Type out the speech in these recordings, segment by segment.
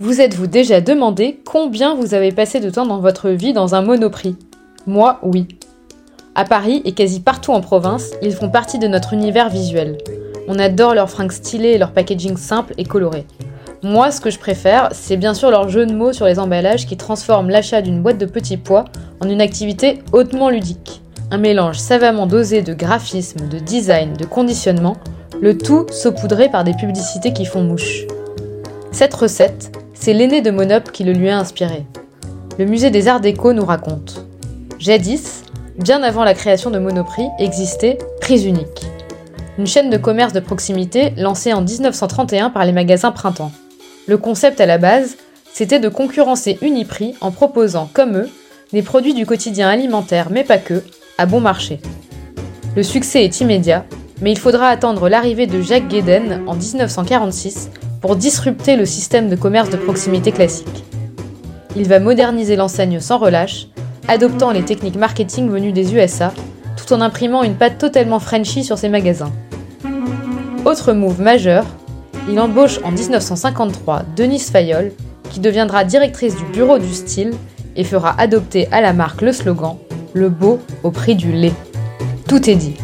Vous êtes-vous déjà demandé combien vous avez passé de temps dans votre vie dans un monoprix? Moi, oui. À Paris et quasi partout en province, ils font partie de notre univers visuel. On adore leurs fringues stylées et leur packaging simple et coloré. Moi, ce que je préfère, c'est bien sûr leur jeu de mots sur les emballages qui transforment l'achat d'une boîte de petits pois en une activité hautement ludique. Un mélange savamment dosé de graphisme, de design, de conditionnement, le tout saupoudré par des publicités qui font mouche. Cette recette, c'est l'aîné de Monop qui le lui a inspiré. Le musée des Arts Déco nous raconte. Jadis, bien avant la création de Monoprix, existait Prise Unique, une chaîne de commerce de proximité lancée en 1931 par les magasins Printemps. Le concept à la base, c'était de concurrencer Uniprix en proposant, comme eux, des produits du quotidien alimentaire, mais pas que, à bon marché. Le succès est immédiat, mais il faudra attendre l'arrivée de Jacques Guéden en 1946 pour disrupter le système de commerce de proximité classique. Il va moderniser l'enseigne sans relâche, adoptant les techniques marketing venues des USA, tout en imprimant une patte totalement Frenchy sur ses magasins. Autre move majeur, il embauche en 1953 Denise Fayol, qui deviendra directrice du bureau du style et fera adopter à la marque le slogan Le beau au prix du lait. Tout est dit.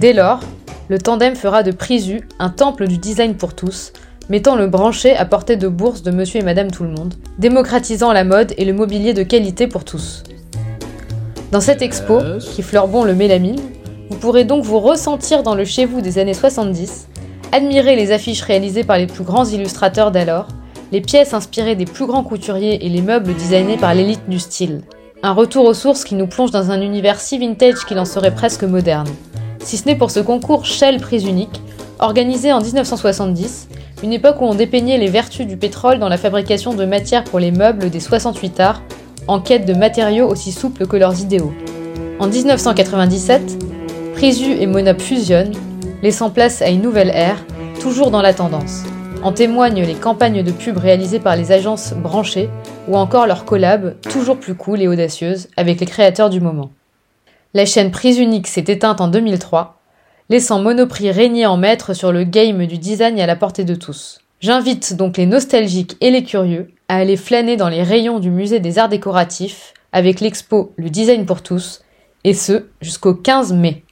Dès lors, le tandem fera de Prisu un temple du design pour tous, mettant le branché à portée de bourse de monsieur et madame tout le monde, démocratisant la mode et le mobilier de qualité pour tous. Dans cette expo, qui fleure bon le mélamine, vous pourrez donc vous ressentir dans le chez vous des années 70 Admirez les affiches réalisées par les plus grands illustrateurs d'alors, les pièces inspirées des plus grands couturiers et les meubles designés par l'élite du style. Un retour aux sources qui nous plonge dans un univers si vintage qu'il en serait presque moderne. Si ce n'est pour ce concours Shell Prise Unique, organisé en 1970, une époque où on dépeignait les vertus du pétrole dans la fabrication de matières pour les meubles des 68 arts, en quête de matériaux aussi souples que leurs idéaux. En 1997, Prisu et Monop fusionnent laissant place à une nouvelle ère, toujours dans la tendance. En témoignent les campagnes de pub réalisées par les agences branchées ou encore leurs collabs, toujours plus cool et audacieuses, avec les créateurs du moment. La chaîne Prise Unique s'est éteinte en 2003, laissant Monoprix régner en maître sur le game du design à la portée de tous. J'invite donc les nostalgiques et les curieux à aller flâner dans les rayons du musée des arts décoratifs avec l'expo Le design pour tous, et ce jusqu'au 15 mai.